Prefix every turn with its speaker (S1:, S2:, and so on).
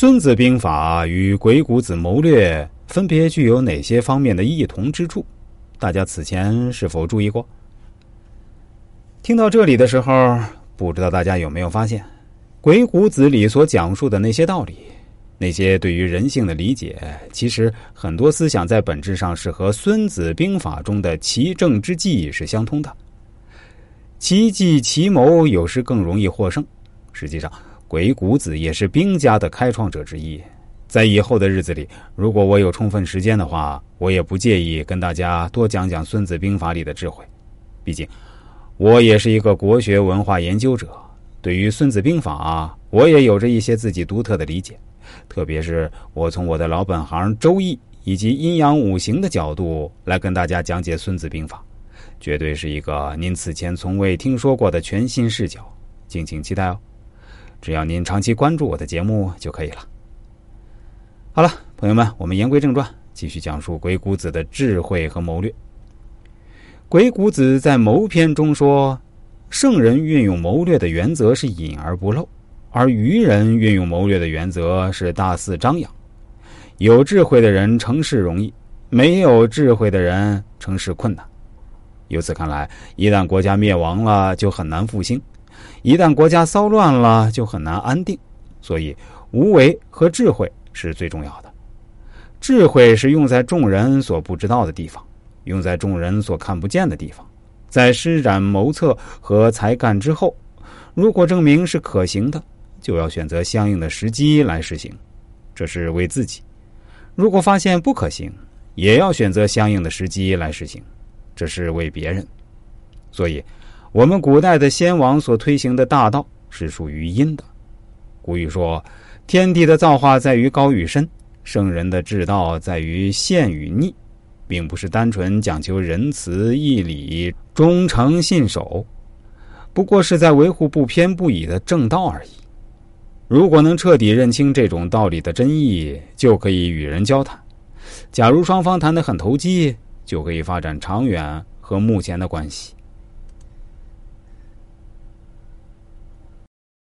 S1: 孙子兵法与鬼谷子谋略分别具有哪些方面的异同之处？大家此前是否注意过？听到这里的时候，不知道大家有没有发现，鬼谷子里所讲述的那些道理，那些对于人性的理解，其实很多思想在本质上是和孙子兵法中的奇正之计是相通的。奇计奇谋有时更容易获胜，实际上。鬼谷子也是兵家的开创者之一，在以后的日子里，如果我有充分时间的话，我也不介意跟大家多讲讲《孙子兵法》里的智慧。毕竟，我也是一个国学文化研究者，对于《孙子兵法》，我也有着一些自己独特的理解。特别是我从我的老本行《周易》以及阴阳五行的角度来跟大家讲解《孙子兵法》，绝对是一个您此前从未听说过的全新视角，敬请期待哦。只要您长期关注我的节目就可以了。好了，朋友们，我们言归正传，继续讲述鬼谷子的智慧和谋略。鬼谷子在谋篇中说：“圣人运用谋略的原则是隐而不露，而愚人运用谋略的原则是大肆张扬。有智慧的人成事容易，没有智慧的人成事困难。由此看来，一旦国家灭亡了，就很难复兴。”一旦国家骚乱了，就很难安定。所以，无为和智慧是最重要的。智慧是用在众人所不知道的地方，用在众人所看不见的地方。在施展谋策和才干之后，如果证明是可行的，就要选择相应的时机来实行，这是为自己；如果发现不可行，也要选择相应的时机来实行，这是为别人。所以。我们古代的先王所推行的大道是属于阴的。古语说：“天地的造化在于高与深，圣人的治道在于陷与逆，并不是单纯讲求仁慈义理、忠诚信守，不过是在维护不偏不倚的正道而已。如果能彻底认清这种道理的真意，就可以与人交谈。假如双方谈得很投机，就可以发展长远和目前的关系。”